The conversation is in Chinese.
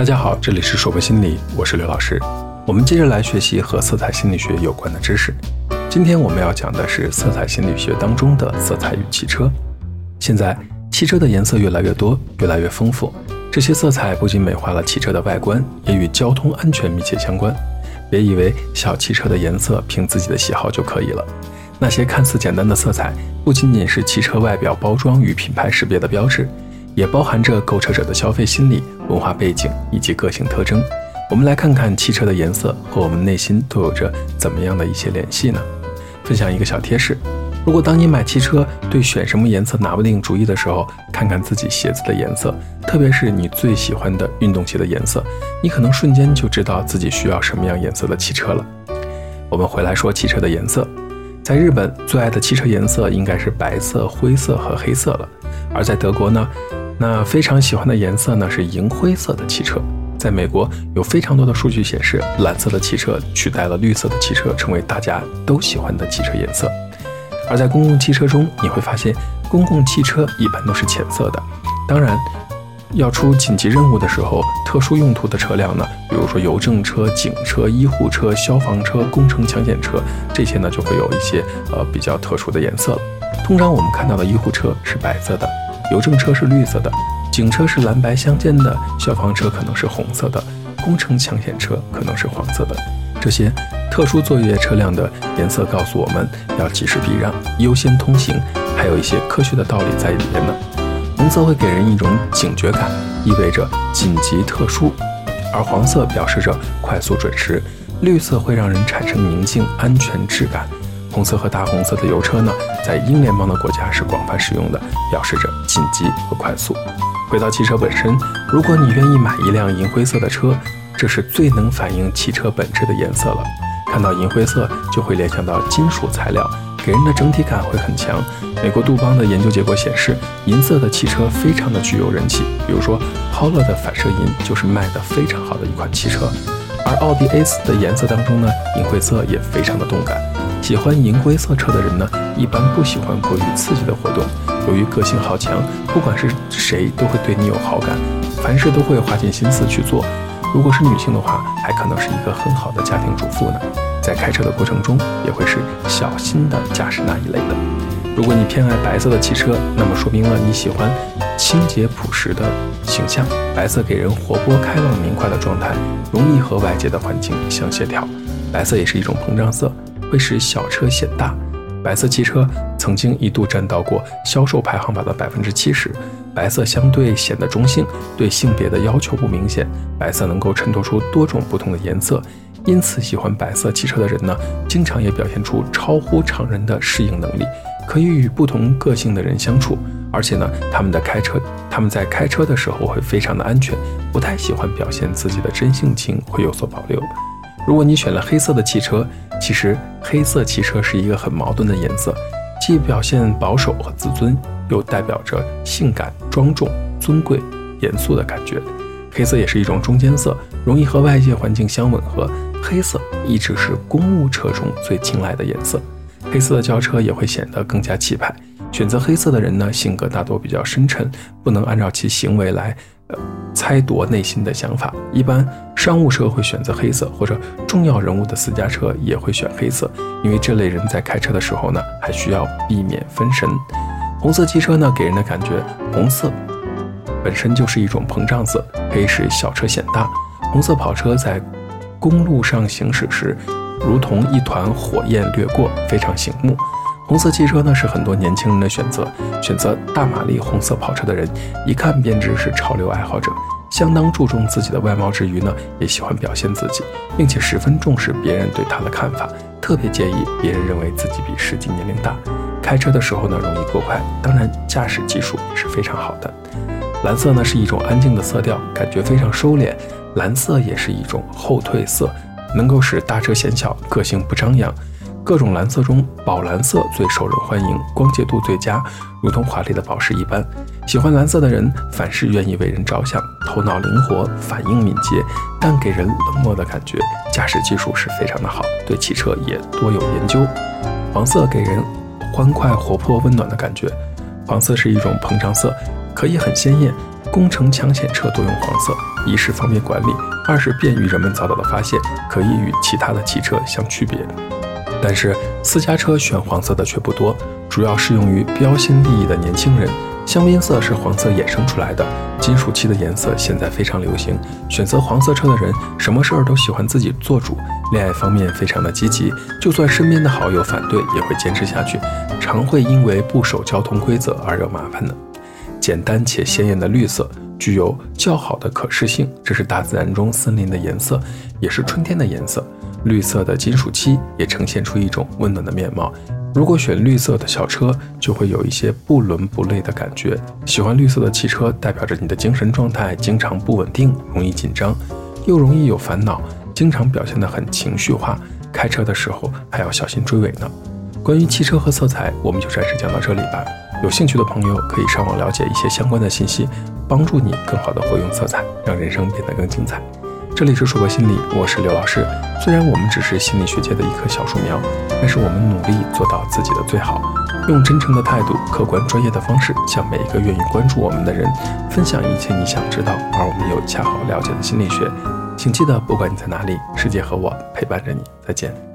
大家好，这里是说博心理，我是刘老师。我们接着来学习和色彩心理学有关的知识。今天我们要讲的是色彩心理学当中的色彩与汽车。现在汽车的颜色越来越多，越来越丰富。这些色彩不仅美化了汽车的外观，也与交通安全密切相关。别以为小汽车的颜色凭自己的喜好就可以了。那些看似简单的色彩，不仅仅是汽车外表包装与品牌识别的标志。也包含着购车者的消费心理、文化背景以及个性特征。我们来看看汽车的颜色和我们内心都有着怎么样的一些联系呢？分享一个小贴士：如果当你买汽车对选什么颜色拿不定主意的时候，看看自己鞋子的颜色，特别是你最喜欢的运动鞋的颜色，你可能瞬间就知道自己需要什么样颜色的汽车了。我们回来说汽车的颜色，在日本最爱的汽车颜色应该是白色、灰色和黑色了，而在德国呢？那非常喜欢的颜色呢是银灰色的汽车。在美国，有非常多的数据显示，蓝色的汽车取代了绿色的汽车，成为大家都喜欢的汽车颜色。而在公共汽车中，你会发现，公共汽车一般都是浅色的。当然，要出紧急任务的时候，特殊用途的车辆呢，比如说邮政车、警车、医护车、消防车、工程抢险车，这些呢就会有一些呃比较特殊的颜色了。通常我们看到的医护车是白色的。邮政车是绿色的，警车是蓝白相间的，消防车可能是红色的，工程抢险车可能是黄色的。这些特殊作业车辆的颜色告诉我们要及时避让，优先通行，还有一些科学的道理在里面呢。红色会给人一种警觉感，意味着紧急特殊；而黄色表示着快速准时，绿色会让人产生宁静安全质感。红色和大红色的油车呢，在英联邦的国家是广泛使用的，表示着紧急和快速。回到汽车本身，如果你愿意买一辆银灰色的车，这是最能反映汽车本质的颜色了。看到银灰色，就会联想到金属材料，给人的整体感会很强。美国杜邦的研究结果显示，银色的汽车非常的具有人气。比如说，Polo 的反射银就是卖的非常好的一款汽车，而奥迪 A4 的颜色当中呢，银灰色也非常的动感。喜欢银灰色车的人呢，一般不喜欢过于刺激的活动。由于个性好强，不管是谁都会对你有好感，凡事都会花尽心思去做。如果是女性的话，还可能是一个很好的家庭主妇呢。在开车的过程中，也会是小心的驾驶那一类的。如果你偏爱白色的汽车，那么说明了你喜欢清洁朴实的形象。白色给人活泼开朗明快的状态，容易和外界的环境相协调。白色也是一种膨胀色。会使小车显大。白色汽车曾经一度占到过销售排行榜的百分之七十。白色相对显得中性，对性别的要求不明显。白色能够衬托出多种不同的颜色，因此喜欢白色汽车的人呢，经常也表现出超乎常人的适应能力，可以与不同个性的人相处。而且呢，他们的开车，他们在开车的时候会非常的安全，不太喜欢表现自己的真性情，会有所保留。如果你选了黑色的汽车，其实黑色汽车是一个很矛盾的颜色，既表现保守和自尊，又代表着性感、庄重、尊贵、严肃的感觉。黑色也是一种中间色，容易和外界环境相吻合。黑色一直是公务车中最青睐的颜色，黑色的轿车也会显得更加气派。选择黑色的人呢，性格大多比较深沉，不能按照其行为来。猜度内心的想法，一般商务车会选择黑色，或者重要人物的私家车也会选黑色，因为这类人在开车的时候呢，还需要避免分神。红色汽车呢，给人的感觉，红色本身就是一种膨胀色，可以使小车显大。红色跑车在公路上行驶时，如同一团火焰掠过，非常醒目。红色汽车呢是很多年轻人的选择，选择大马力红色跑车的人一看便知是潮流爱好者，相当注重自己的外貌之余呢，也喜欢表现自己，并且十分重视别人对他的看法，特别介意别人认为自己比实际年龄大。开车的时候呢容易过快，当然驾驶技术也是非常好的。蓝色呢是一种安静的色调，感觉非常收敛。蓝色也是一种后退色，能够使大车显小，个性不张扬。各种蓝色中，宝蓝色最受人欢迎，光洁度最佳，如同华丽的宝石一般。喜欢蓝色的人，凡事愿意为人着想，头脑灵活，反应敏捷，但给人冷漠的感觉。驾驶技术是非常的好，对汽车也多有研究。黄色给人欢快、活泼、温暖的感觉。黄色是一种膨胀色，可以很鲜艳，工程抢险车多用黄色，一是方便管理，二是便于人们早早的发现，可以与其他的汽车相区别。但是私家车选黄色的却不多，主要适用于标新立异的年轻人。香槟色是黄色衍生出来的，金属漆的颜色现在非常流行。选择黄色车的人，什么事儿都喜欢自己做主，恋爱方面非常的积极，就算身边的好友反对，也会坚持下去，常会因为不守交通规则而惹麻烦的。简单且鲜艳的绿色具有较好的可视性，这是大自然中森林的颜色，也是春天的颜色。绿色的金属漆也呈现出一种温暖的面貌。如果选绿色的小车，就会有一些不伦不类的感觉。喜欢绿色的汽车，代表着你的精神状态经常不稳定，容易紧张，又容易有烦恼，经常表现得很情绪化。开车的时候还要小心追尾呢。关于汽车和色彩，我们就暂时讲到这里吧。有兴趣的朋友可以上网了解一些相关的信息，帮助你更好的活用色彩，让人生变得更精彩。这里是说博心理，我是刘老师。虽然我们只是心理学界的一棵小树苗，但是我们努力做到自己的最好，用真诚的态度、客观专业的方式，向每一个愿意关注我们的人分享一切你想知道而我们又恰好了解的心理学。请记得，不管你在哪里，世界和我陪伴着你。再见。